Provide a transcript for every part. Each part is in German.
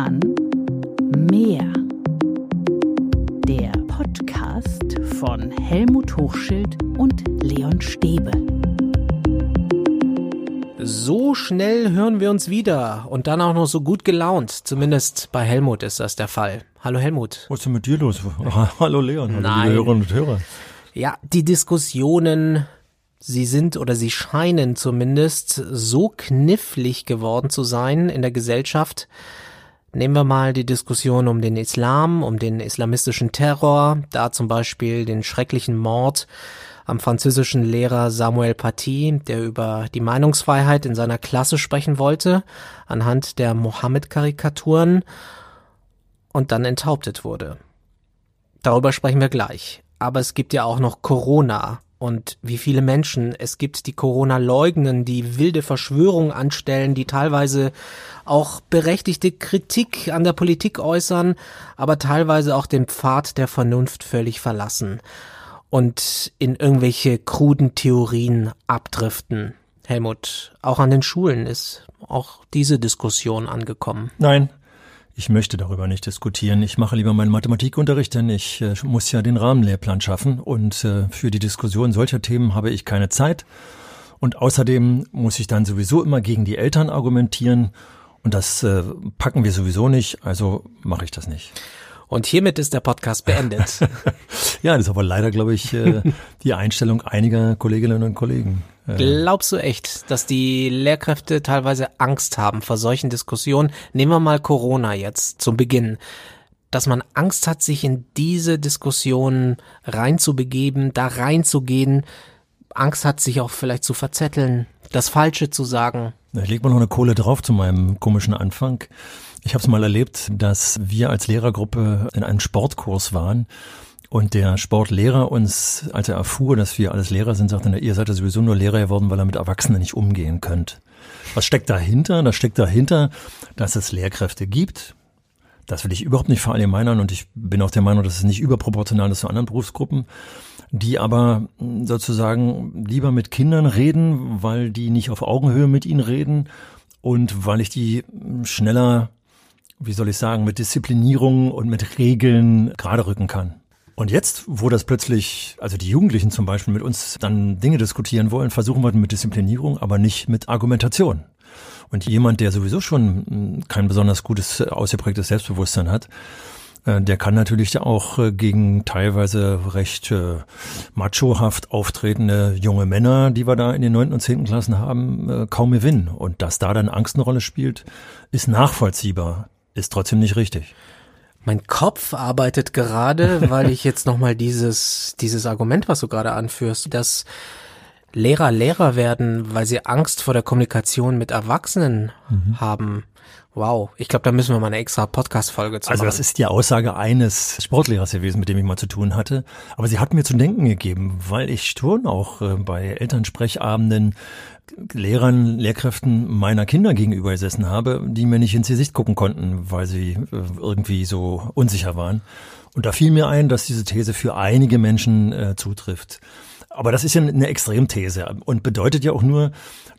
Roman Mehr. Der Podcast von Helmut Hochschild und Leon Stäbe. So schnell hören wir uns wieder und dann auch noch so gut gelaunt. Zumindest bei Helmut ist das der Fall. Hallo Helmut. Was ist denn mit dir los? Hallo Leon, hallo Nein. liebe Hörerinnen und Hörer. Ja, die Diskussionen, sie sind oder sie scheinen zumindest so knifflig geworden zu sein in der Gesellschaft. Nehmen wir mal die Diskussion um den Islam, um den islamistischen Terror, da zum Beispiel den schrecklichen Mord am französischen Lehrer Samuel Paty, der über die Meinungsfreiheit in seiner Klasse sprechen wollte, anhand der Mohammed-Karikaturen und dann enthauptet wurde. Darüber sprechen wir gleich. Aber es gibt ja auch noch Corona. Und wie viele Menschen es gibt, die Corona leugnen, die wilde Verschwörungen anstellen, die teilweise auch berechtigte Kritik an der Politik äußern, aber teilweise auch den Pfad der Vernunft völlig verlassen und in irgendwelche kruden Theorien abdriften. Helmut, auch an den Schulen ist auch diese Diskussion angekommen. Nein, ich möchte darüber nicht diskutieren. Ich mache lieber meinen Mathematikunterricht, denn ich äh, muss ja den Rahmenlehrplan schaffen und äh, für die Diskussion solcher Themen habe ich keine Zeit. Und außerdem muss ich dann sowieso immer gegen die Eltern argumentieren und das äh, packen wir sowieso nicht, also mache ich das nicht. Und hiermit ist der Podcast beendet. Ja, das ist aber leider, glaube ich, äh, die Einstellung einiger Kolleginnen und Kollegen. Äh, Glaubst du echt, dass die Lehrkräfte teilweise Angst haben vor solchen Diskussionen? Nehmen wir mal Corona jetzt zum Beginn. Dass man Angst hat, sich in diese Diskussion reinzubegeben, da reinzugehen, Angst hat, sich auch vielleicht zu verzetteln, das Falsche zu sagen. Ich leg mal noch eine Kohle drauf zu meinem komischen Anfang. Ich habe es mal erlebt, dass wir als Lehrergruppe in einem Sportkurs waren und der Sportlehrer uns, als er erfuhr, dass wir alles Lehrer sind, sagte, ihr seid ja sowieso nur Lehrer geworden, weil ihr mit Erwachsenen nicht umgehen könnt. Was steckt dahinter? Da steckt dahinter, dass es Lehrkräfte gibt. Das will ich überhaupt nicht verallgemeinern und ich bin auch der Meinung, dass es nicht überproportional ist zu anderen Berufsgruppen, die aber mh, sozusagen lieber mit Kindern reden, weil die nicht auf Augenhöhe mit ihnen reden und weil ich die mh, schneller, wie soll ich sagen, mit Disziplinierung und mit Regeln gerade rücken kann. Und jetzt, wo das plötzlich, also die Jugendlichen zum Beispiel mit uns dann Dinge diskutieren wollen, versuchen wir mit Disziplinierung, aber nicht mit Argumentation. Und jemand, der sowieso schon mh, kein besonders gutes, äh, ausgeprägtes Selbstbewusstsein hat, äh, der kann natürlich auch äh, gegen teilweise recht äh, machohaft auftretende junge Männer, die wir da in den neunten und zehnten Klassen haben, äh, kaum gewinnen. Und dass da dann Angst eine Rolle spielt, ist nachvollziehbar, ist trotzdem nicht richtig. Mein Kopf arbeitet gerade, weil ich jetzt nochmal dieses, dieses Argument, was du gerade anführst, dass Lehrer Lehrer werden, weil sie Angst vor der Kommunikation mit Erwachsenen haben. Wow, ich glaube, da müssen wir mal eine extra Podcast-Folge zu Also machen. das ist die Aussage eines Sportlehrers gewesen, mit dem ich mal zu tun hatte. Aber sie hat mir zu denken gegeben, weil ich schon auch äh, bei Elternsprechabenden Lehrern, Lehrkräften meiner Kinder gegenüber gesessen habe, die mir nicht ins Gesicht gucken konnten, weil sie äh, irgendwie so unsicher waren. Und da fiel mir ein, dass diese These für einige Menschen äh, zutrifft. Aber das ist ja eine Extremthese und bedeutet ja auch nur,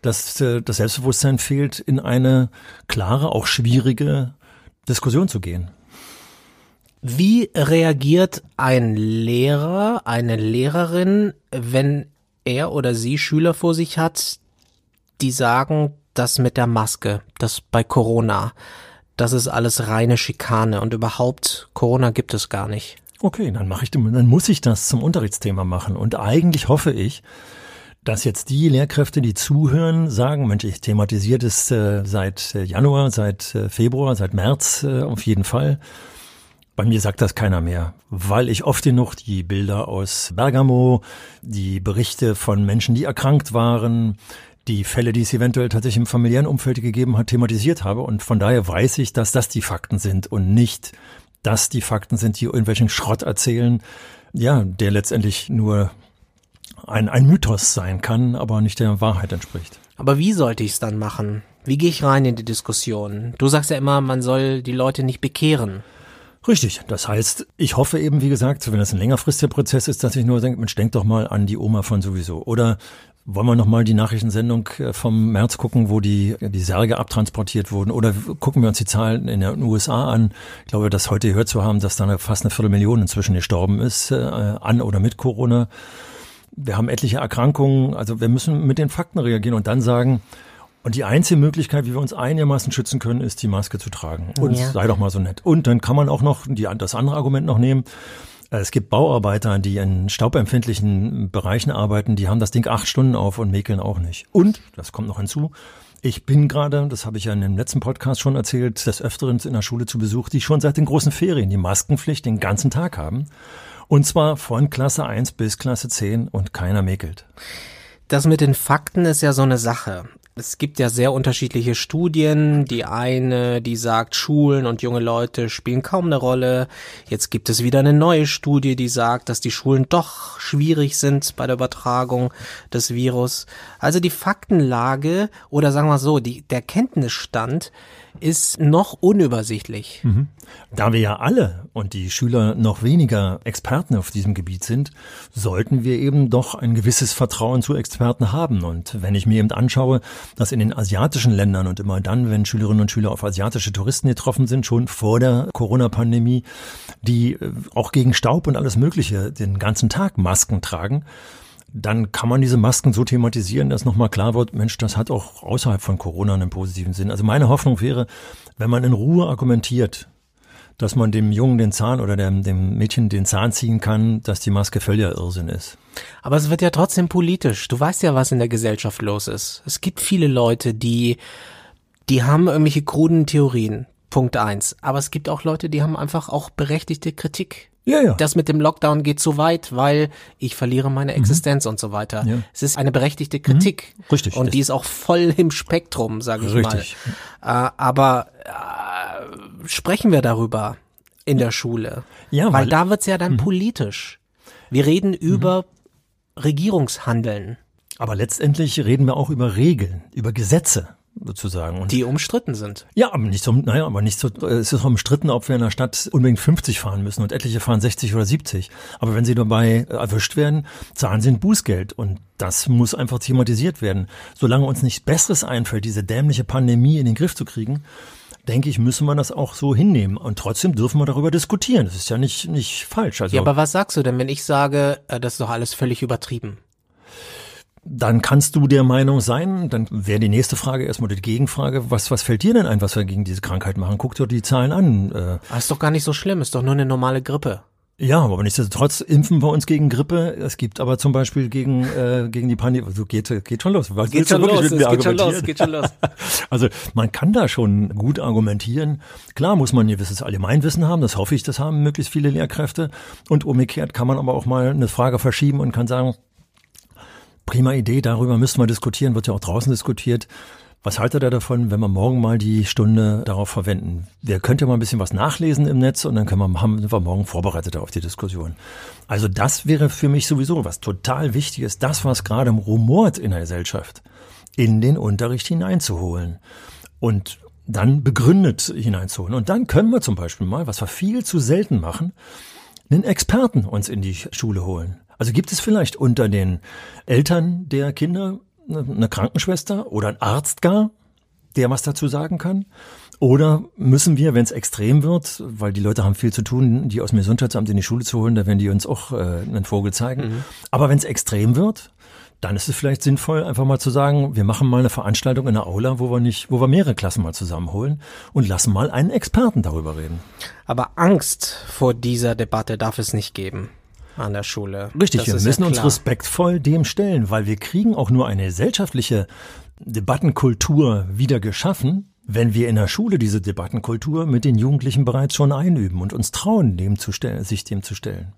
dass äh, das Selbstbewusstsein fehlt, in eine klare, auch schwierige Diskussion zu gehen. Wie reagiert ein Lehrer, eine Lehrerin, wenn er oder sie Schüler vor sich hat, die sagen, das mit der Maske, das bei Corona, das ist alles reine Schikane und überhaupt Corona gibt es gar nicht. Okay, dann mache ich, dann muss ich das zum Unterrichtsthema machen. Und eigentlich hoffe ich, dass jetzt die Lehrkräfte, die zuhören, sagen, Mensch, ich thematisiere das äh, seit äh, Januar, seit äh, Februar, seit März äh, auf jeden Fall. Bei mir sagt das keiner mehr, weil ich oft genug die Bilder aus Bergamo, die Berichte von Menschen, die erkrankt waren, die Fälle, die es eventuell tatsächlich im familiären Umfeld gegeben hat, thematisiert habe. Und von daher weiß ich, dass das die Fakten sind und nicht, dass die Fakten sind, die irgendwelchen Schrott erzählen, ja, der letztendlich nur ein, ein Mythos sein kann, aber nicht der Wahrheit entspricht. Aber wie sollte ich es dann machen? Wie gehe ich rein in die Diskussion? Du sagst ja immer, man soll die Leute nicht bekehren. Richtig. Das heißt, ich hoffe eben, wie gesagt, wenn das ein längerfristiger Prozess ist, dass ich nur denke, Mensch, denk doch mal an die Oma von sowieso. Oder Wollen wir nochmal die Nachrichtensendung äh, vom März gucken, wo die, die Särge abtransportiert wurden? Oder gucken wir uns die Zahlen in den USA an? Ich glaube, das heute gehört zu haben, dass da fast eine Viertelmillion inzwischen gestorben ist, äh, an oder mit Corona. Wir haben etliche Erkrankungen. Also wir müssen mit den Fakten reagieren und dann sagen, und die einzige Möglichkeit, wie wir uns einigermaßen schützen können, ist die Maske zu tragen. Und ja. sei doch mal so nett. Und dann kann man auch noch die, das andere Argument noch nehmen. Es gibt Bauarbeiter, die in staubempfindlichen Bereichen arbeiten, die haben das Ding acht Stunden auf und mäkeln auch nicht. Und, das kommt noch hinzu, ich bin gerade, das habe ich ja in dem letzten Podcast schon erzählt, des Öfteren in der Schule zu Besuch, die schon seit den großen Ferien die Maskenpflicht den ganzen Tag haben. Und zwar von Klasse 1 bis Klasse 10 und keiner mäkelt. Das mit den Fakten ist ja so eine Sache. Es gibt ja sehr unterschiedliche Studien. Die eine, die sagt, Schulen und junge Leute spielen kaum eine Rolle. Jetzt gibt es wieder eine neue Studie, die sagt, dass die Schulen doch schwierig sind bei der Übertragung des Virus. Also die Faktenlage oder sagen wir so, die, der Kenntnisstand ist noch unübersichtlich. Mhm. Da wir ja alle und die Schüler noch weniger Experten auf diesem Gebiet sind, sollten wir eben doch ein gewisses Vertrauen zu Experten haben. Und wenn ich mir eben anschaue, dass in den asiatischen Ländern und immer dann, wenn Schülerinnen und Schüler auf asiatische Touristen getroffen sind, schon vor der Corona-Pandemie, die äh, auch gegen Staub und alles Mögliche den ganzen Tag Masken tragen, dann kann man diese Masken so thematisieren, dass nochmal klar wird, Mensch, das hat auch außerhalb von Corona einen positiven Sinn. Also meine Hoffnung wäre, wenn man in Ruhe argumentiert, dass man dem Jungen den Zahn oder dem, dem Mädchen den Zahn ziehen kann, dass die Maske völliger Irrsinn ist. Aber es wird ja trotzdem politisch. Du weißt ja, was in der Gesellschaft los ist. Es gibt viele Leute, die, die haben irgendwelche kruden Theorien. Punkt eins. Aber es gibt auch Leute, die haben einfach auch berechtigte Kritik. Ja, ja. Das mit dem Lockdown geht zu weit, weil ich verliere meine mhm. Existenz mhm. und so weiter. Ja. Es ist eine berechtigte Kritik. Mhm. Richtig. Und die ist auch voll im Spektrum, sage ich Richtig. mal. Äh, aber äh, sprechen wir darüber in der Schule. Ja, weil, weil da wird's ja dann mhm. politisch. Wir reden über mhm. Regierungshandeln. Aber letztendlich reden wir auch über Regeln, über Gesetze sozusagen. Und die umstritten sind. Ja, aber nicht so, naja, aber nicht so, es ist umstritten, ob wir in der Stadt unbedingt 50 fahren müssen und etliche fahren 60 oder 70. Aber wenn sie dabei erwischt werden, zahlen sie ein Bußgeld und das muss einfach thematisiert werden. Solange uns nichts Besseres einfällt, diese dämliche Pandemie in den Griff zu kriegen, denke ich, müssen wir das auch so hinnehmen. Und trotzdem dürfen wir darüber diskutieren. Das ist ja nicht, nicht falsch. Also, ja, aber was sagst du denn, wenn ich sage, äh, das ist doch alles völlig übertrieben? Dann kannst du der Meinung sein, dann wäre die nächste Frage erstmal die Gegenfrage, was, was fällt dir denn ein, was wir gegen diese Krankheit machen? Guck dir die Zahlen an. Äh, ah, ist doch gar nicht so schlimm, ist doch nur eine normale Grippe. Ja, aber nichtsdestotrotz impfen wir uns gegen Grippe. Es gibt aber zum Beispiel gegen, äh, gegen die Pandemie, also geht, geht schon los. Was geht schon los, es geht schon los, geht schon los. also man kann da schon gut argumentieren. Klar muss man ein gewisses Allgemeinwissen haben, das hoffe ich, das haben möglichst viele Lehrkräfte. Und umgekehrt kann man aber auch mal eine Frage verschieben und kann sagen, Prima Idee, darüber müssen wir diskutieren, wird ja auch draußen diskutiert. Was haltet ihr davon, wenn wir morgen mal die Stunde darauf verwenden? Wir könnt ja mal ein bisschen was nachlesen im Netz und dann können wir, haben wir morgen vorbereitet auf die Diskussion. Also das wäre für mich sowieso was total Wichtiges, das, was gerade rumort in der Gesellschaft, in den Unterricht hineinzuholen und dann begründet hineinzuholen. Und dann können wir zum Beispiel mal, was wir viel zu selten machen, einen Experten uns in die Schule holen. Also gibt es vielleicht unter den Eltern der Kinder eine Krankenschwester oder ein Arzt gar, der was dazu sagen kann? Oder müssen wir, wenn es extrem wird, weil die Leute haben viel zu tun, die aus dem Gesundheitsamt in die Schule zu holen, da werden die uns auch äh, einen Vogel zeigen. Mhm. Aber wenn es extrem wird, dann ist es vielleicht sinnvoll, einfach mal zu sagen, wir machen mal eine Veranstaltung in der Aula, wo wir nicht, wo wir mehrere Klassen mal zusammenholen und lassen mal einen Experten darüber reden. Aber Angst vor dieser Debatte darf es nicht geben an der Schule. Richtig, das wir müssen ja uns respektvoll dem stellen, weil wir kriegen auch nur eine gesellschaftliche Debattenkultur wieder geschaffen, wenn wir in der Schule diese Debattenkultur mit den Jugendlichen bereits schon einüben und uns trauen, dem zu stellen, sich dem zu stellen.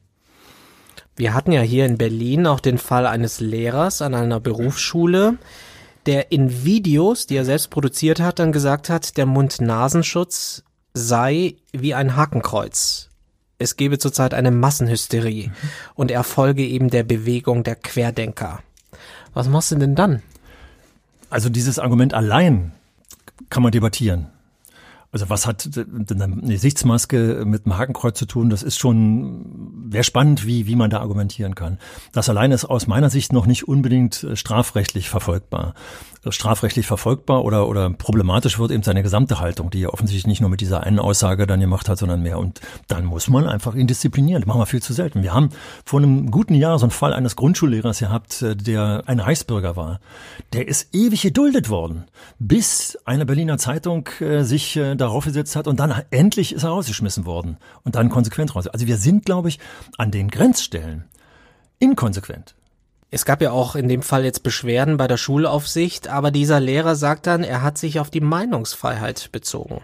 Wir hatten ja hier in Berlin auch den Fall eines Lehrers an einer Berufsschule, der in Videos, die er selbst produziert hat, dann gesagt hat, der Mund-Nasenschutz sei wie ein Hakenkreuz es gebe zurzeit eine Massenhysterie mhm. und er folge eben der Bewegung der Querdenker. Was machst du denn dann? Also dieses Argument allein kann man debattieren. Also was hat eine Sichtsmaske mit einem Hakenkreuz zu tun? Das ist schon, wäre spannend, wie, wie man da argumentieren kann. Das allein ist aus meiner Sicht noch nicht unbedingt äh, strafrechtlich verfolgbar. Strafrechtlich verfolgbar oder, oder problematisch wird eben seine gesamte Haltung, die er offensichtlich nicht nur mit dieser einen Aussage dann gemacht hat, sondern mehr. Und dann muss man einfach ihn disziplinieren. Das machen wir viel zu selten. Wir haben vor einem guten Jahr so einen Fall eines Grundschullehrers gehabt, äh, der ein Reichsbürger war. Der ist ewig geduldet worden, bis eine Berliner Zeitung äh, sich äh, darauf gesetzt hat und dann endlich ist er rausgeschmissen worden und dann konsequent raus. Also wir sind, glaube ich, an den Grenzstellen inkonsequent. Es gab ja auch in dem Fall jetzt Beschwerden bei der Schulaufsicht, aber dieser Lehrer sagt dann, er hat sich auf die Meinungsfreiheit bezogen.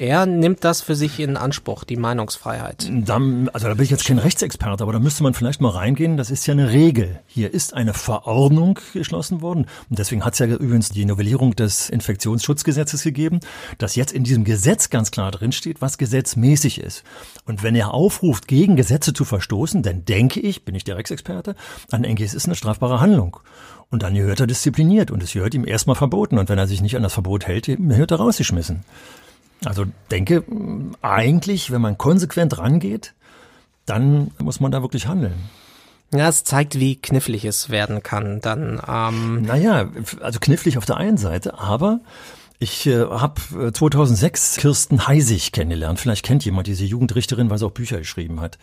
Er nimmt das für sich in Anspruch, die Meinungsfreiheit. Dann, also da bin ich jetzt kein Rechtsexperte, aber da müsste man vielleicht mal reingehen. Das ist ja eine Regel. Hier ist eine Verordnung geschlossen worden. Und deswegen hat es ja übrigens die Novellierung des Infektionsschutzgesetzes gegeben, dass jetzt in diesem Gesetz ganz klar drinsteht, was gesetzmäßig ist. Und wenn er aufruft, gegen Gesetze zu verstoßen, dann denke ich, bin ich der Rechtsexperte, dann denke ich, es ist eine strafbare Handlung. Und dann gehört er diszipliniert und es gehört ihm erstmal verboten. Und wenn er sich nicht an das Verbot hält, wird er rausgeschmissen. Also denke, eigentlich, wenn man konsequent rangeht, dann muss man da wirklich handeln. Ja, es zeigt, wie knifflig es werden kann. Dann, ähm naja, also knifflig auf der einen Seite, aber ich äh, habe äh, 2006 Kirsten Heisig kennengelernt. Vielleicht kennt jemand diese Jugendrichterin, weil sie auch Bücher geschrieben hat.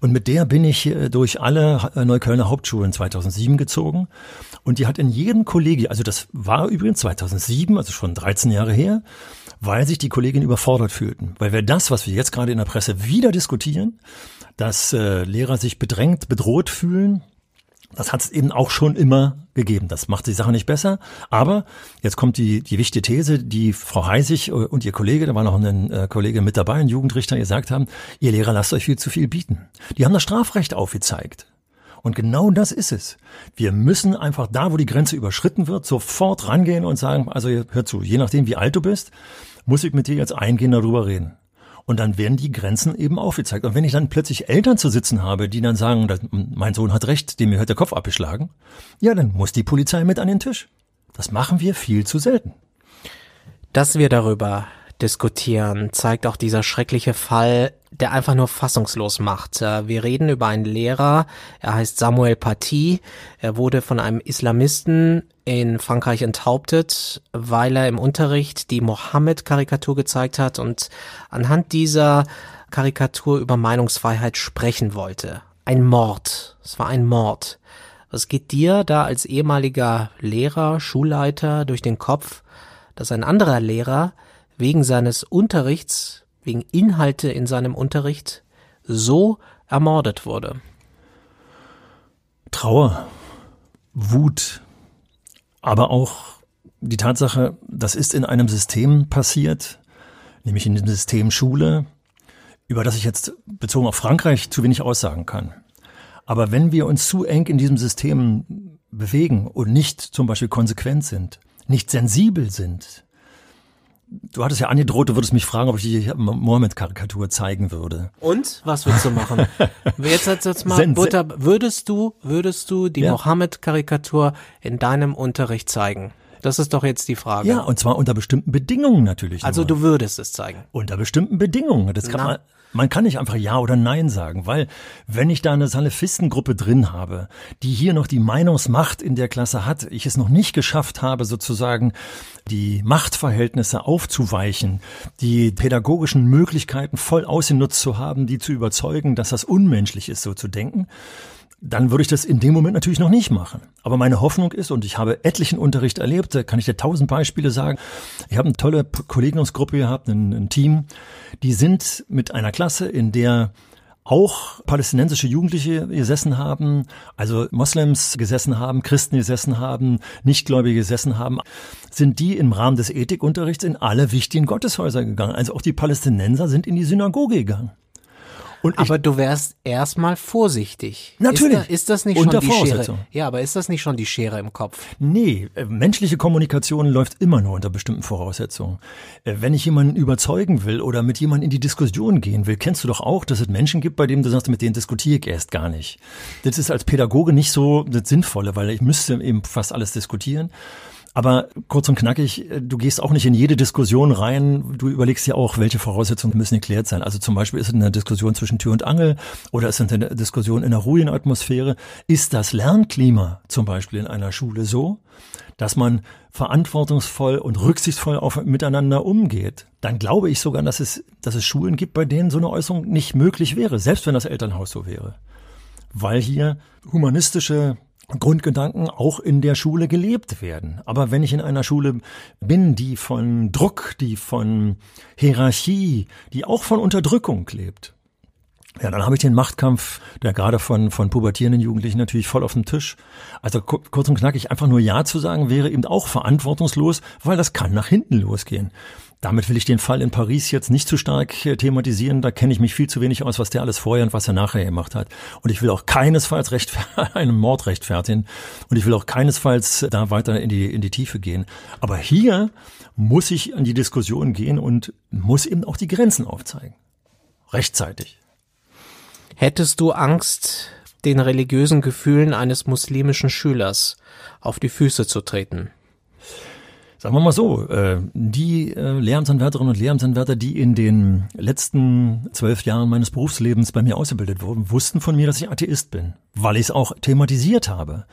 Und mit der bin ich äh, durch alle äh, Neuköllner Hauptschulen 2007 gezogen. Und die hat in jedem Kollegium, also das war übrigens 2007, also schon 13 Jahre her, weil sich die Kolleginnen überfordert fühlten. Weil wir das, was wir jetzt gerade in der Presse wieder diskutieren, dass äh, Lehrer sich bedrängt, bedroht fühlen, das hat es eben auch schon immer gegeben. Das macht die Sache nicht besser. Aber jetzt kommt die, die wichtige These, die Frau Heisig und ihr Kollege, da war noch ein äh, Kollege mit dabei, ein Jugendrichter, gesagt haben, ihr Lehrer lasst euch viel zu viel bieten. Die haben das Strafrecht aufgezeigt. Und genau das ist es. Wir müssen einfach da, wo die Grenze überschritten wird, sofort rangehen und sagen, also hör zu, je nachdem wie alt du bist, muss ich mit dir jetzt eingehen darüber reden. Und dann werden die Grenzen eben aufgezeigt. Und wenn ich dann plötzlich Eltern zu sitzen habe, die dann sagen, mein Sohn hat recht, dem mir hört der Kopf abgeschlagen, ja, dann muss die Polizei mit an den Tisch. Das machen wir viel zu selten. Dass wir darüber diskutieren, zeigt auch dieser schreckliche Fall, der einfach nur fassungslos macht. Äh, wir reden über einen Lehrer, er heißt Samuel Paty, er wurde von einem Islamisten in Frankreich enthauptet, weil er im Unterricht die Mohammed-Karikatur gezeigt hat und anhand dieser Karikatur über Meinungsfreiheit sprechen wollte. Ein Mord. Es war ein Mord. Was geht dir da als ehemaliger Lehrer, Schulleiter durch den Kopf, dass ein anderer Lehrer wegen seines Unterrichts, wegen Inhalte in seinem Unterricht so ermordet wurde. Trauer, Wut, aber auch die Tatsache, das ist in einem System passiert, nämlich in dem System Schule, über das ich jetzt bezogen auf Frankreich zu wenig aussagen kann. Aber wenn wir uns zu eng in diesem System bewegen und nicht zum Beispiel konsequent sind, nicht sensibel sind, Du hattest ja angedroht, du würdest mich fragen, ob ich die Mohammed-Karikatur zeigen würde. Und? Was würdest du machen? jetzt, jetzt, jetzt mal Sen Butter, würdest du, würdest du die ja. Mohammed-Karikatur in deinem Unterricht zeigen? Das ist doch jetzt die Frage. Ja, und zwar unter bestimmten Bedingungen natürlich. Also nur. du würdest es zeigen. Unter bestimmten Bedingungen. Das kann Na. man, man kann nicht einfach Ja oder Nein sagen, weil wenn ich da eine Salafistengruppe drin habe, die hier noch die Meinungsmacht in der Klasse hat, ich es noch nicht geschafft habe, sozusagen die Machtverhältnisse aufzuweichen, die pädagogischen Möglichkeiten voll ausgenutzt zu haben, die zu überzeugen, dass das unmenschlich ist, so zu denken, dann würde ich das in dem Moment natürlich noch nicht machen. Aber meine Hoffnung ist, und ich habe etlichen Unterricht erlebt, da kann ich dir tausend Beispiele sagen. Ich habe eine tolle Kollegiumsgruppe gehabt, ein, ein Team, die sind mit einer Klasse, in der auch palästinensische Jugendliche gesessen haben, also Moslems gesessen haben, Christen gesessen haben, Nichtgläubige gesessen haben, sind die im Rahmen des Ethikunterrichts in alle wichtigen Gotteshäuser gegangen. Also auch die Palästinenser sind in die Synagoge gegangen. Und aber du wärst erstmal vorsichtig. Natürlich. Ist, da, ist das nicht Unter schon die Schere? Ja, aber ist das nicht schon die Schere im Kopf? Nee, äh, menschliche Kommunikation läuft immer nur unter bestimmten Voraussetzungen. Äh, wenn ich jemanden überzeugen will oder mit jemandem in die Diskussion gehen will, kennst du doch auch, dass es Menschen gibt, bei denen du sagst, mit denen diskutiere ich erst gar nicht. Das ist als Pädagoge nicht so das Sinnvolle, weil ich müsste eben fast alles diskutieren. Aber kurz und knackig, du gehst auch nicht in jede Diskussion rein. Du überlegst ja auch, welche Voraussetzungen müssen geklärt sein. Also zum Beispiel ist es eine Diskussion zwischen Tür und Angel oder ist es eine Diskussion in einer ruhigen Atmosphäre. Ist das Lernklima zum Beispiel in einer Schule so, dass man verantwortungsvoll und rücksichtsvoll auf, miteinander umgeht, dann glaube ich sogar, dass es, dass es Schulen gibt, bei denen so eine Äußerung nicht möglich wäre, selbst wenn das Elternhaus so wäre. Weil hier humanistische Grundgedanken auch in der Schule gelebt werden. Aber wenn ich in einer Schule bin, die von Druck, die von Hierarchie, die auch von Unterdrückung lebt, ja, dann habe ich den Machtkampf, der gerade von, von pubertierenden Jugendlichen natürlich voll auf dem Tisch. Also kurz und knackig, einfach nur Ja zu sagen, wäre eben auch verantwortungslos, weil das kann nach hinten losgehen. Damit will ich den Fall in Paris jetzt nicht zu stark äh, thematisieren. Da kenne ich mich viel zu wenig aus, was der alles vorher und was er nachher gemacht hat. Und ich will auch keinesfalls einen Mord rechtfertigen. Und ich will auch keinesfalls da weiter in die, in die Tiefe gehen. Aber hier muss ich an die Diskussion gehen und muss eben auch die Grenzen aufzeigen. Rechtzeitig. Hättest du Angst, den religiösen Gefühlen eines muslimischen Schülers auf die Füße zu treten? Sagen wir mal so, äh, die äh, Lehramtsanwärterinnen und Lehramtsanwärter, die in den letzten zwölf Jahren meines Berufslebens bei mir ausgebildet wurden, wussten von mir, dass ich Atheist bin, weil ich es auch thematisiert habe.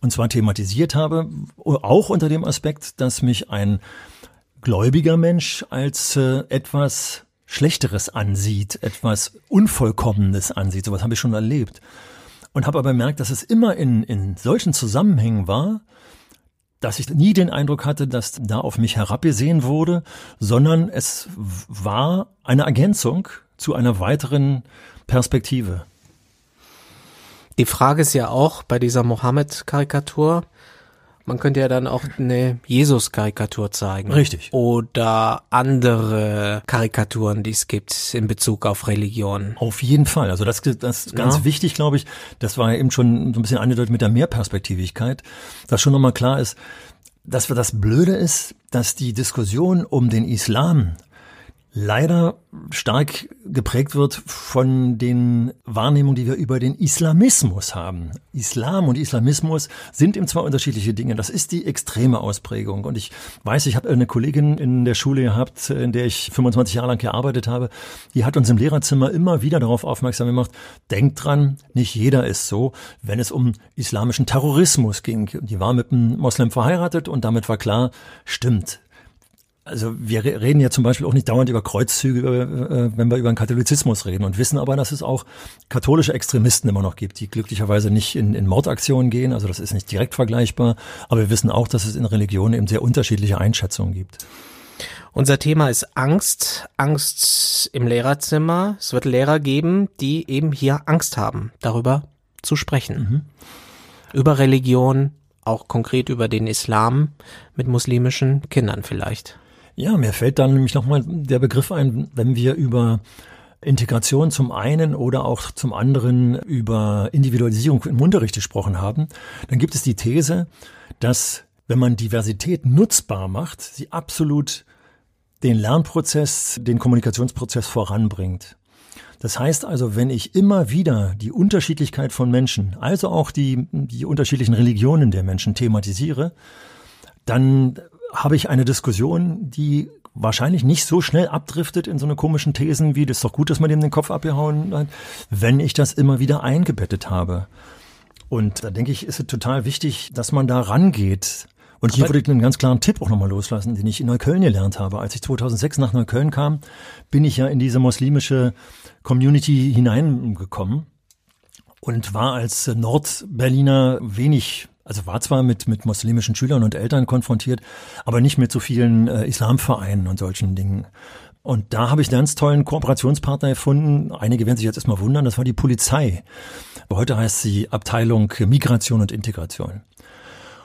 Und zwar thematisiert habe, auch unter dem Aspekt, dass mich ein gläubiger Mensch als äh, etwas Schlechteres ansieht, etwas Unvollkommenes ansieht. Sowas habe ich schon erlebt. Und habe aber bemerkt, dass es immer in, in solchen Zusammenhängen war, dass ich nie den Eindruck hatte, dass da auf mich herabgesehen wurde, sondern es war eine Ergänzung zu einer weiteren Perspektive. Die Frage ist ja auch bei dieser Mohammed-Karikatur, man könnte ja dann auch eine Jesus-Karikatur zeigen. Richtig. Oder andere Karikaturen, die es gibt in Bezug auf Religion. Auf jeden Fall. Also das, das ist ganz ja. wichtig, glaube ich. Das war ja eben schon so ein bisschen angedeutet mit der Mehrperspektivigkeit, dass schon nochmal klar ist, dass das Blöde ist, dass die Diskussion um den Islam leider stark geprägt wird von den Wahrnehmungen, die wir über den Islamismus haben. Islam und Islamismus sind eben zwar unterschiedliche Dinge. Das ist die extreme Ausprägung. Und ich weiß, ich habe eine Kollegin in der Schule gehabt, in der ich 25 Jahre lang gearbeitet habe. Die hat uns im Lehrerzimmer immer wieder darauf aufmerksam gemacht, denkt dran, nicht jeder ist so, wenn es um islamischen Terrorismus ging. Die war mit einem Moslem verheiratet und damit war klar, stimmt, also wir reden ja zum Beispiel auch nicht dauernd über Kreuzzüge, äh, wenn wir über den Katholizismus reden und wissen aber, dass es auch katholische Extremisten immer noch gibt, die glücklicherweise nicht in, in Mordaktionen gehen. Also das ist nicht direkt vergleichbar. Aber wir wissen auch, dass es in Religionen eben sehr unterschiedliche Einschätzungen gibt. Unser Thema ist Angst, Angst im Lehrerzimmer. Es wird Lehrer geben, die eben hier Angst haben, darüber zu sprechen. Mhm. Über Religion, auch konkret über den Islam mit muslimischen Kindern vielleicht. Ja, mir fällt dann nämlich nochmal der Begriff ein, wenn wir über Integration zum einen oder auch zum anderen über Individualisierung im Unterricht gesprochen haben, dann gibt es die These, dass wenn man Diversität nutzbar macht, sie absolut den Lernprozess, den Kommunikationsprozess voranbringt. Das heißt also, wenn ich immer wieder die Unterschiedlichkeit von Menschen, also auch die, die unterschiedlichen Religionen der Menschen thematisiere, dann habe ich eine Diskussion, die wahrscheinlich nicht so schnell abdriftet in so eine komischen Thesen wie, das ist doch gut, dass man dem den Kopf abgehauen hat, wenn ich das immer wieder eingebettet habe. Und da denke ich, ist es total wichtig, dass man da rangeht. Und hier würde ich einen ganz klaren Tipp auch nochmal loslassen, den ich in Neukölln gelernt habe. Als ich 2006 nach Neukölln kam, bin ich ja in diese muslimische Community hineingekommen und war als Nordberliner wenig also war zwar mit, mit muslimischen Schülern und Eltern konfrontiert, aber nicht mit so vielen äh, Islamvereinen und solchen Dingen. Und da habe ich einen ganz tollen Kooperationspartner gefunden. Einige werden sich jetzt erstmal wundern, das war die Polizei. Heute heißt sie Abteilung Migration und Integration.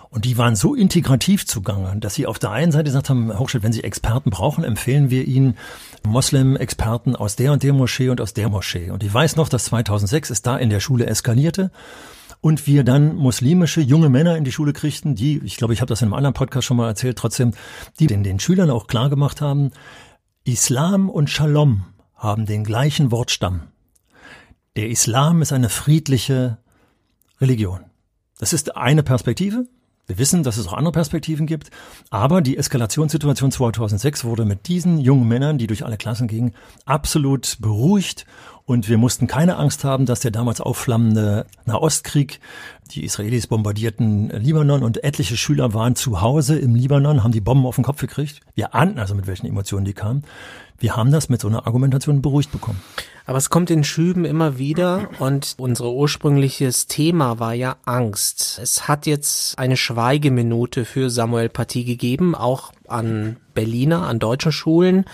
Und die waren so integrativ zugange, dass sie auf der einen Seite gesagt haben, Hochschild, wenn Sie Experten brauchen, empfehlen wir Ihnen Moslem-Experten aus der und der Moschee und aus der Moschee. Und ich weiß noch, dass 2006 es da in der Schule eskalierte und wir dann muslimische junge Männer in die Schule kriegten, die, ich glaube, ich habe das in einem anderen Podcast schon mal erzählt, trotzdem, die den, den Schülern auch klar gemacht haben, Islam und Shalom haben den gleichen Wortstamm. Der Islam ist eine friedliche Religion. Das ist eine Perspektive, Wir wissen, dass es auch andere Perspektiven gibt, aber die Eskalationssituation 2006 wurde mit diesen jungen Männern, die durch alle Klassen gingen, absolut beruhigt und wir mussten keine Angst haben, dass der damals aufflammende Nahostkrieg, die Israelis bombardierten Libanon und etliche Schüler waren zu Hause im Libanon, haben die Bomben auf den Kopf gekriegt. Wir ahnten also, mit welchen Emotionen die kamen. Wir haben das mit so einer Argumentation beruhigt bekommen. Aber es kommt in Schüben immer wieder und unser ursprüngliches Thema war ja Angst. Es hat jetzt eine Schweigeminute für Samuel Paty gegeben, auch an Berliner, an deutschen Schulen.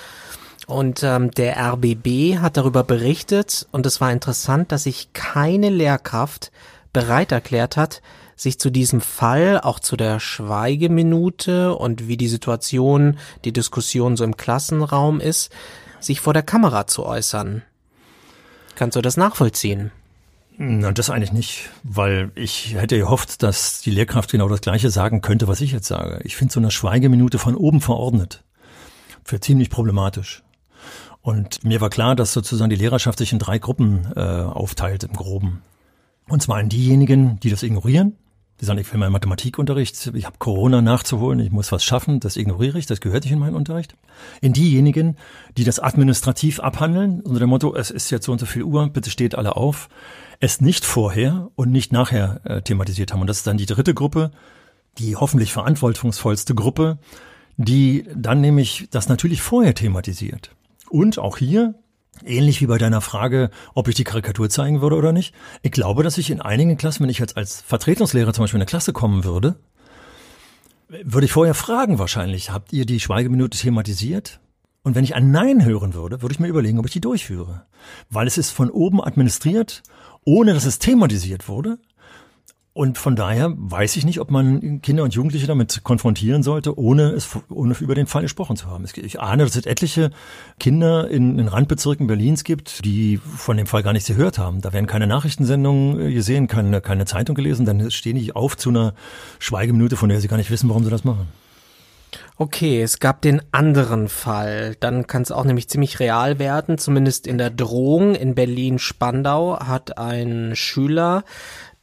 Und ähm, der RBB hat darüber berichtet und es war interessant, dass sich keine Lehrkraft bereit erklärt hat, sich zu diesem Fall, auch zu der Schweigeminute und wie die Situation, die Diskussion so im Klassenraum ist, sich vor der Kamera zu äußern. Kannst du das nachvollziehen? Na, das eigentlich nicht, weil ich hätte gehofft, dass die Lehrkraft genau das Gleiche sagen könnte, was ich jetzt sage. Ich finde so eine Schweigeminute von oben verordnet für ziemlich problematisch. Und mir war klar, dass sozusagen die Lehrerschaft sich in drei Gruppen äh, aufteilt im Groben. Und zwar in diejenigen, die das ignorieren, die sagen, ich will meinen Mathematikunterricht, ich habe Corona nachzuholen, ich muss was schaffen, das ignoriere ich, das gehört nicht in meinen Unterricht. In diejenigen, die das administrativ abhandeln, unter dem Motto, es ist jetzt so und so viel Uhr, bitte steht alle auf, es nicht vorher und nicht nachher äh, thematisiert haben. Und das ist dann die dritte Gruppe, die hoffentlich verantwortungsvollste Gruppe, die dann nämlich das natürlich vorher thematisiert. Und auch hier Ähnlich wie bei deiner Frage, ob ich die Karikatur zeigen würde oder nicht. Ich glaube, dass ich in einigen Klassen, wenn ich jetzt als Vertretungslehrer zum Beispiel in eine Klasse kommen würde, würde ich vorher fragen wahrscheinlich, habt ihr die Schweigeminute thematisiert? Und wenn ich ein Nein hören würde, würde ich mir überlegen, ob ich die durchführe. Weil es ist von oben administriert, ohne dass es thematisiert wurde. Und von daher weiß ich nicht, ob man Kinder und Jugendliche damit konfrontieren sollte, ohne es ohne über den Fall gesprochen zu haben. Ich ahne, dass es etliche Kinder in, in Randbezirken Berlins gibt, die von dem Fall gar nichts gehört haben. Da werden keine Nachrichtensendungen äh, gesehen, keine, keine Zeitung gelesen, dann stehen die auf zu einer Schweigeminute, von der sie gar nicht wissen, warum sie das machen. Okay, es gab den anderen Fall. Dann kann es auch nämlich ziemlich real werden, zumindest in der Drohung. In Berlin-Spandau hat ein Schüler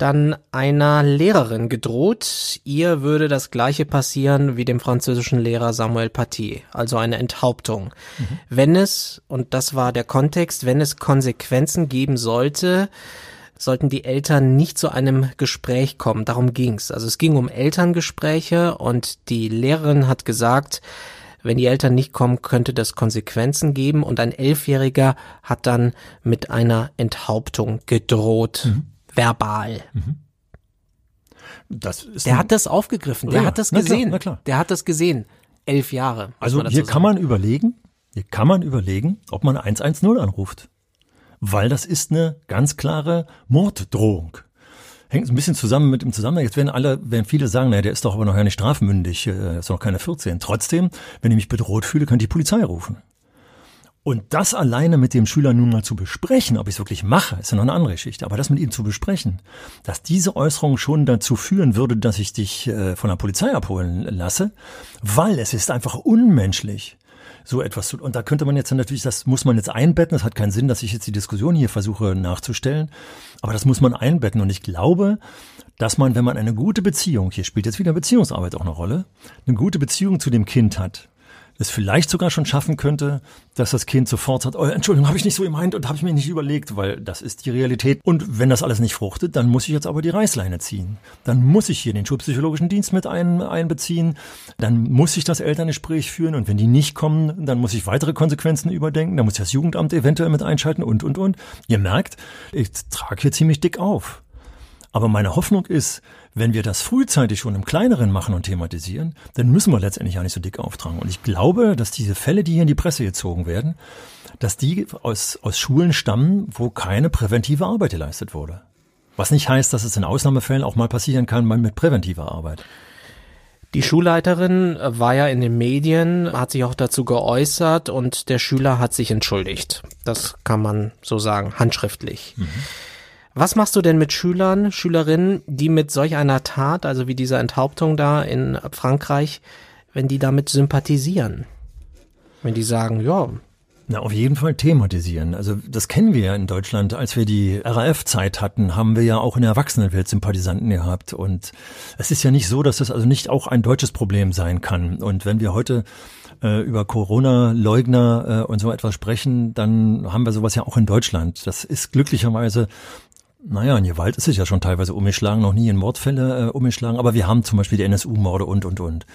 dann einer Lehrerin gedroht. Ihr würde das gleiche passieren wie dem französischen Lehrer Samuel Paty, also eine Enthauptung. Mhm. Wenn es, und das war der Kontext, wenn es Konsequenzen geben sollte, sollten die Eltern nicht zu einem Gespräch kommen. Darum ging's. Also es ging um Elterngespräche und die Lehrerin hat gesagt, wenn die Eltern nicht kommen, könnte das Konsequenzen geben und ein Elfjähriger hat dann mit einer Enthauptung gedroht. Mhm verbal. Mhm. Der hat das aufgegriffen, der ja, hat das gesehen. Na klar, na klar. Der hat das gesehen. Elf Jahre. Also hier kann man überlegen, hier kann man überlegen, ob man 110 anruft. Weil das ist eine ganz klare Morddrohung. Hängt ein bisschen zusammen mit dem Zusammenhang. Jetzt werden alle, werden viele sagen, naja, der ist doch aber noch gar nicht strafmündig, äh, ist noch keine 14. Trotzdem, wenn ich mich bedroht fühle, kann die Polizei rufen. Und das alleine mit dem Schüler nun mal zu besprechen, ob ich es wirklich mache, ist ja noch eine andere Geschichte, aber das mit ihm zu besprechen, dass diese Äußerung schon dazu führen würde, dass ich dich äh, von der Polizei abholen lasse, weil es ist einfach unmenschlich, so etwas zu. Und da könnte man jetzt natürlich, das muss man jetzt einbetten, das hat keinen Sinn, dass ich jetzt die Diskussion hier versuche nachzustellen, aber das muss man einbetten. Und ich glaube, dass man, wenn man eine gute Beziehung, hier spielt jetzt wieder Beziehungsarbeit auch eine Rolle, eine gute Beziehung zu dem Kind hat, es vielleicht sogar schon schaffen könnte, dass das Kind sofort sagt, oh, Entschuldigung, habe ich nicht so gemeint und habe ich mir nicht überlegt, weil das ist die Realität. Und wenn das alles nicht fruchtet, dann muss ich jetzt aber die Reißleine ziehen. Dann muss ich hier den schulpsychologischen Dienst mit ein, einbeziehen. Dann muss ich das Elterngespräch führen und wenn die nicht kommen, dann muss ich weitere Konsequenzen überdenken. Dann muss ich das Jugendamt eventuell mit einschalten und, und, und. Ihr merkt, ich trage hier ziemlich dick auf. Aber meine Hoffnung ist, wenn wir das frühzeitig schon im Kleineren machen und thematisieren, dann müssen wir letztendlich auch nicht so dick auftragen. Und ich glaube, dass diese Fälle, die hier in die Presse gezogen werden, dass die aus, aus Schulen stammen, wo keine präventive Arbeit geleistet wurde. Was nicht heißt, dass es in Ausnahmefällen auch mal passieren kann mit präventiver Arbeit. Die Schulleiterin war ja in den Medien, hat sich auch dazu geäußert und der Schüler hat sich entschuldigt. Das kann man so sagen, handschriftlich. Mhm. Was machst du denn mit Schülern, Schülerinnen, die mit solch einer Tat, also wie dieser Enthauptung da in Frankreich, wenn die damit sympathisieren? Wenn die sagen, ja, Na, auf jeden Fall thematisieren. Also das kennen wir ja in Deutschland. Als wir die RAF-Zeit hatten, haben wir ja auch in der Erwachsenenwelt Sympathisanten gehabt. Und es ist ja nicht so, dass das also nicht auch ein deutsches Problem sein kann. Und wenn wir heute äh, über Corona-Leugner äh, und so etwas sprechen, dann haben wir sowas ja auch in Deutschland. Das ist glücklicherweise naja, in Gewalt ist es ja schon teilweise umgeschlagen, noch nie in Mordfälle äh, umgeschlagen, aber wir haben zum Beispiel die NSU-Morde und, und, und.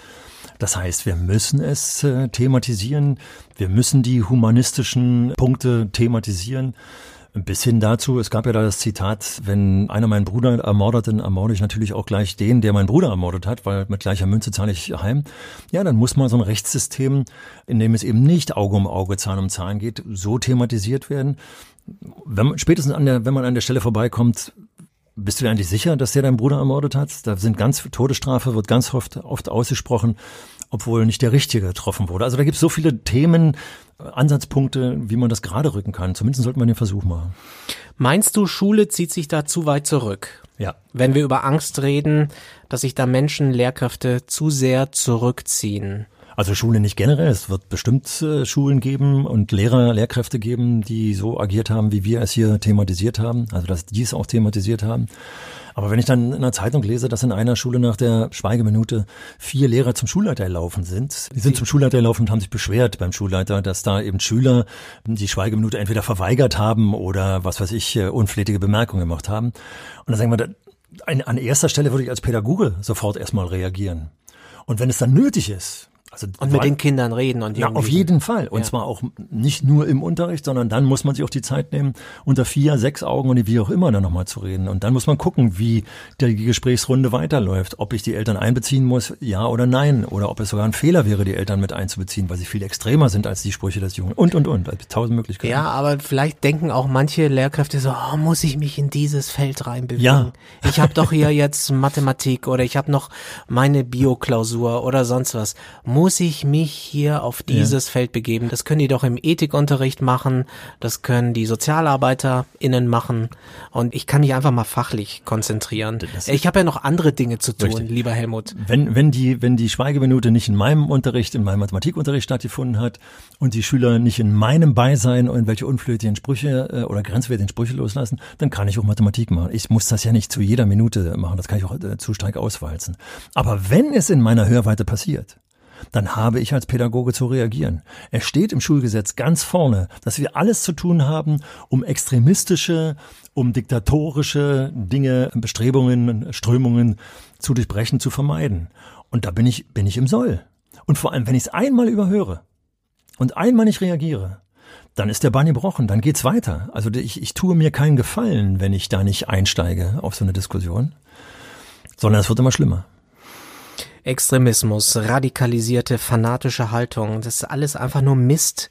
Das heißt, wir müssen es äh, thematisieren, wir müssen die humanistischen Punkte thematisieren. Bis hin dazu, es gab ja da das Zitat, wenn einer meinen Bruder ermordet, dann ermorde ich natürlich auch gleich den, der meinen Bruder ermordet hat, weil mit gleicher Münze zahle ich heim. Ja, dann muss mal so ein Rechtssystem, in dem es eben nicht Auge um Auge, Zahn um Zahn geht, so thematisiert werden. Wenn man, spätestens an der, wenn man an der Stelle vorbeikommt, bist du dir eigentlich sicher, dass der deinen Bruder ermordet hat? Da sind ganz Todesstrafe wird ganz oft, oft ausgesprochen, obwohl nicht der Richtige getroffen wurde. Also da gibt es so viele Themen, Ansatzpunkte, wie man das gerade rücken kann. Zumindest sollte man den Versuch machen. Meinst du, Schule zieht sich da zu weit zurück? Ja. Wenn wir über Angst reden, dass sich da Menschen, Lehrkräfte zu sehr zurückziehen. Also Schule nicht generell. Es wird bestimmt äh, Schulen geben und Lehrer, Lehrkräfte geben, die so agiert haben, wie wir es hier thematisiert haben. Also dass die es auch thematisiert haben. Aber wenn ich dann in einer Zeitung lese, dass in einer Schule nach der Schweigeminute vier Lehrer zum Schulleiter gelaufen sind, die sind zum Schulleiter gelaufen und haben sich beschwert beim Schulleiter, dass da eben Schüler die Schweigeminute entweder verweigert haben oder was weiß ich, äh, unflätige Bemerkungen gemacht haben. Und dann sagen wir, an erster Stelle würde ich als Pädagoge sofort erstmal reagieren. Und wenn es dann nötig ist, also und mit den Kindern reden und ja, auf jeden Fall. Und ja. zwar auch nicht nur im Unterricht, sondern dann muss man sich auch die Zeit nehmen, unter vier, sechs Augen und wie auch immer dann nochmal zu reden. Und dann muss man gucken, wie die Gesprächsrunde weiterläuft. Ob ich die Eltern einbeziehen muss, ja oder nein. Oder ob es sogar ein Fehler wäre, die Eltern mit einzubeziehen, weil sie viel extremer sind als die Sprüche des Jungen. Und, und, und. Also tausend Möglichkeiten. Ja, aber vielleicht denken auch manche Lehrkräfte so, oh, muss ich mich in dieses Feld reinbewegen? Ja. Ich habe doch hier jetzt Mathematik oder ich habe noch meine Bioklausur oder sonst was. Muss muss ich mich hier auf dieses ja. Feld begeben? Das können die doch im Ethikunterricht machen, das können die SozialarbeiterInnen machen und ich kann mich einfach mal fachlich konzentrieren. ich habe ja noch andere Dinge zu tun, richtig. lieber Helmut. Wenn, wenn die, wenn die Schweigeminute nicht in meinem Unterricht, in meinem Mathematikunterricht stattgefunden hat und die Schüler nicht in meinem Beisein irgendwelche unflötigen Sprüche äh, oder grenzwertigen Sprüche loslassen, dann kann ich auch Mathematik machen. Ich muss das ja nicht zu jeder Minute machen, das kann ich auch äh, zu stark auswalzen. Aber wenn es in meiner Hörweite passiert, dann habe ich als Pädagoge zu reagieren. Es steht im Schulgesetz ganz vorne, dass wir alles zu tun haben, um extremistische, um diktatorische Dinge, Bestrebungen, Strömungen zu durchbrechen, zu vermeiden. Und da bin ich, bin ich im Soll. Und vor allem, wenn ich es einmal überhöre und einmal nicht reagiere, dann ist der Bann gebrochen, dann geht's weiter. Also ich, ich tue mir keinen Gefallen, wenn ich da nicht einsteige auf so eine Diskussion, sondern es wird immer schlimmer. Extremismus, radikalisierte, fanatische Haltung, das ist alles einfach nur Mist,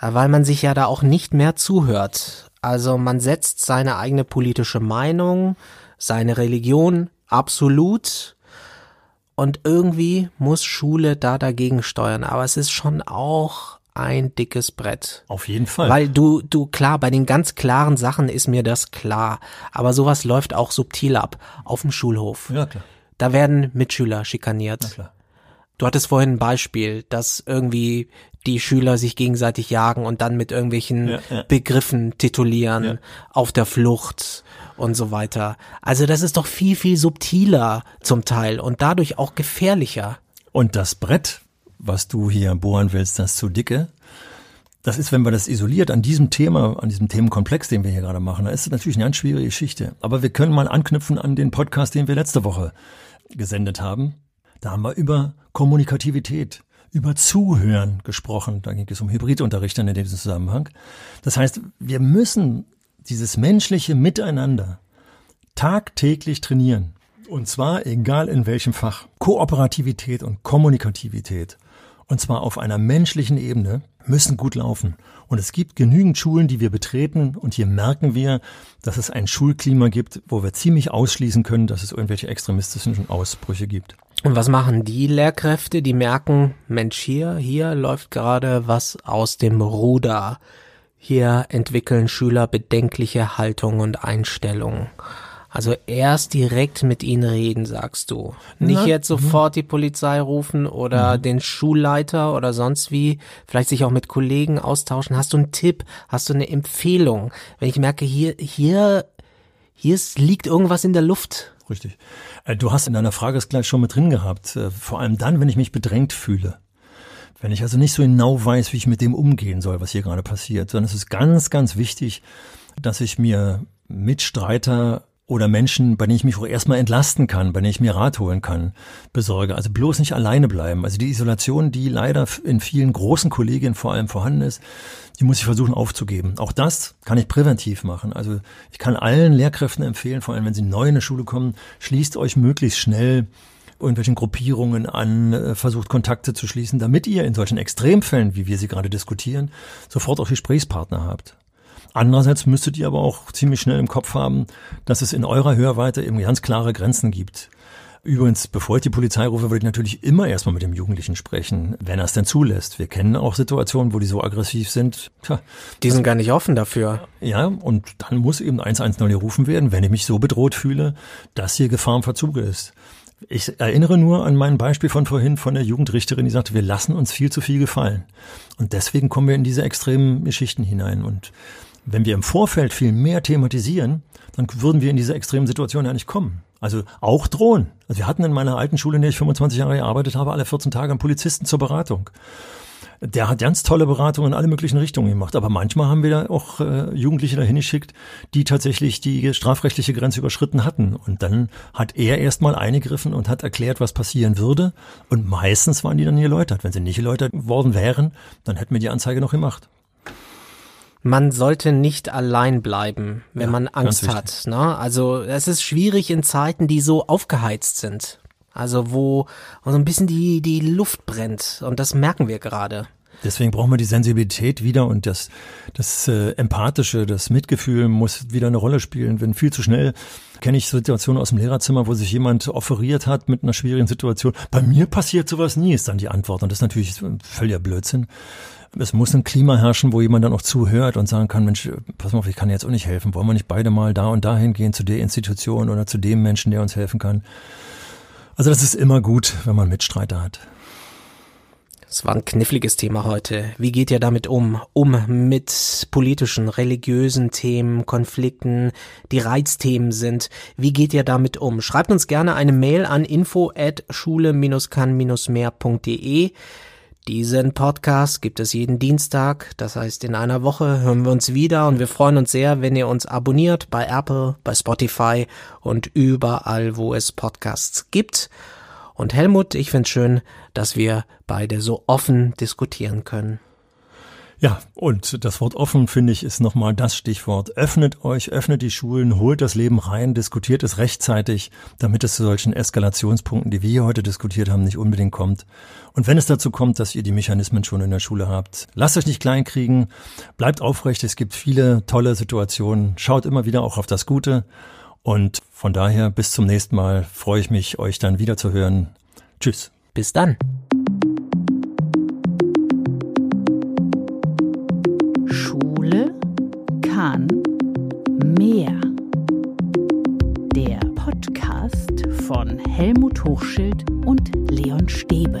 äh, weil man sich ja da auch nicht mehr zuhört. Also man setzt seine eigene politische Meinung, seine Religion absolut und irgendwie muss Schule da dagegen steuern. Aber es ist schon auch ein dickes Brett. Auf jeden Fall. Weil du, du, klar, bei den ganz klaren Sachen ist mir das klar. Aber sowas läuft auch subtil ab. Auf dem Schulhof. Ja, klar. Da werden Mitschüler schikaniert. Du hattest vorhin ein Beispiel, dass irgendwie die Schüler sich gegenseitig jagen und dann mit irgendwelchen ja, ja. Begriffen titulieren, ja. auf der Flucht und so weiter. Also das ist doch viel, viel subtiler zum Teil und dadurch auch gefährlicher. Und das Brett, was du hier bohren willst, das zu dicke, das ist, wenn man das isoliert an diesem Thema, an diesem Themenkomplex, den wir hier gerade machen, da ist es natürlich eine ganz schwierige Geschichte. Aber wir können mal anknüpfen an den Podcast, den wir letzte Woche gesendet haben. Da haben wir über Kommunikativität, über Zuhören gesprochen. Da ging es um Hybridunterricht in diesem Zusammenhang. Das heißt, wir müssen dieses menschliche Miteinander tagtäglich trainieren. Und zwar egal in welchem Fach. Kooperativität und Kommunikativität. Und zwar auf einer menschlichen Ebene müssen gut laufen. Und es gibt genügend Schulen, die wir betreten und hier merken wir, dass es ein Schulklima gibt, wo wir ziemlich ausschließen können, dass es irgendwelche extremistischen Ausbrüche gibt. Und was machen die Lehrkräfte, die merken, Mensch, hier, hier läuft gerade was aus dem Ruder. Hier entwickeln Schüler bedenkliche Haltung und Einstellungen. Also erst direkt mit ihnen reden, sagst du. Nicht Na, jetzt sofort die Polizei rufen oder mhm. den Schulleiter oder sonst wie. Vielleicht sich auch mit Kollegen austauschen. Hast du einen Tipp? Hast du eine Empfehlung? Wenn ich merke, hier, hier, hier liegt irgendwas in der Luft. Richtig. Äh, du hast in deiner Frage es gleich schon mit drin gehabt. Äh, vor allem dann, wenn ich mich bedrängt fühle. Wenn ich also nicht so genau weiß, wie ich mit dem umgehen soll, was hier gerade passiert, sondern es ist ganz, ganz wichtig, dass ich mir Mitstreiter oder Menschen, bei denen ich mich auch erstmal entlasten kann, bei denen ich mir Rat holen kann, besorge. Also bloß nicht alleine bleiben. Also die Isolation, die leider in vielen großen Kollegien vor allem vorhanden ist, die muss ich versuchen aufzugeben. Auch das kann ich präventiv machen. Also ich kann allen Lehrkräften empfehlen, vor allem wenn sie neu in eine Schule kommen, schließt euch möglichst schnell irgendwelchen Gruppierungen an, äh, versucht Kontakte zu schließen, damit ihr in solchen Extremfällen, wie wir sie gerade diskutieren, sofort auch Gesprächspartner habt. Andererseits müsstet ihr aber auch ziemlich schnell im Kopf haben, dass es in eurer Hörweite eben ganz klare Grenzen gibt. Übrigens, bevor ich die Polizei rufe, würde ich natürlich immer erstmal mit dem Jugendlichen sprechen, wenn er es denn zulässt. Wir kennen auch Situationen, wo die so aggressiv sind. Tja, die sind gar nicht offen dafür. Ja, und dann muss eben 110 gerufen werden, wenn ich mich so bedroht fühle, dass hier Gefahr im Verzuge ist. Ich erinnere nur an mein Beispiel von vorhin von der Jugendrichterin, die sagte, wir lassen uns viel zu viel gefallen. Und deswegen kommen wir in diese extremen Geschichten hinein. Und wenn wir im Vorfeld viel mehr thematisieren, dann würden wir in diese extremen Situationen ja nicht kommen. Also auch drohen. Also wir hatten in meiner alten Schule, in der ich 25 Jahre gearbeitet habe, alle 14 Tage einen Polizisten zur Beratung. Der hat ganz tolle Beratungen in alle möglichen Richtungen gemacht. Aber manchmal haben wir da auch äh, Jugendliche dahin geschickt, die tatsächlich die strafrechtliche Grenze überschritten hatten. Und dann hat er erstmal eingegriffen und hat erklärt, was passieren würde. Und meistens waren die dann geläutert. Wenn sie nicht geläutert worden wären, dann hätten wir die Anzeige noch gemacht man sollte nicht allein bleiben, wenn ja, man Angst hat. Ne? Also es ist schwierig in Zeiten, die so aufgeheizt sind. Also wo, so ein bisschen die, die Luft brennt. Und das merken wir gerade. Deswegen brauchen wir die Sensibilität wieder und das, das äh, Empathische, das Mitgefühl muss wieder eine Rolle spielen. Wenn viel zu schnell kenne ich Situationen aus dem Lehrerzimmer, wo sich jemand offeriert hat mit einer schwierigen Situation. Bei mir passiert sowas nie, ist dann die Antwort. Und das ist natürlich völliger Blödsinn es muss ein Klima herrschen, wo jemand dann auch zuhört und sagen kann, Mensch, pass mal auf, ich kann jetzt auch nicht helfen. Wollen wir nicht beide mal da und dahin gehen zu der Institution oder zu dem Menschen, der uns helfen kann? Also das ist immer gut, wenn man Mitstreiter hat. Es war ein kniffliges Thema heute. Wie geht ihr damit um? Um mit politischen, religiösen Themen, Konflikten, die Reizthemen sind. Wie geht ihr damit um? Schreibt uns gerne eine Mail an info at schule-kann-mehr.de. Diesen Podcast gibt es jeden Dienstag, das heißt in einer Woche hören wir uns wieder und wir freuen uns sehr, wenn ihr uns abonniert bei Apple, bei Spotify und überall, wo es Podcasts gibt. Und Helmut, ich finde schön, dass wir beide so offen diskutieren können. Ja, und das Wort offen, finde ich, ist nochmal das Stichwort. Öffnet euch, öffnet die Schulen, holt das Leben rein, diskutiert es rechtzeitig, damit es zu solchen Eskalationspunkten, die wir hier heute diskutiert haben, nicht unbedingt kommt. Und wenn es dazu kommt, dass ihr die Mechanismen schon in der Schule habt, lasst euch nicht kleinkriegen, bleibt aufrecht, es gibt viele tolle Situationen, schaut immer wieder auch auf das Gute. Und von daher bis zum nächsten Mal freue ich mich, euch dann wieder zu hören. Tschüss. Bis dann. Kahn Mehr. Der Podcast von Helmut Hochschild und Leon Stäbe.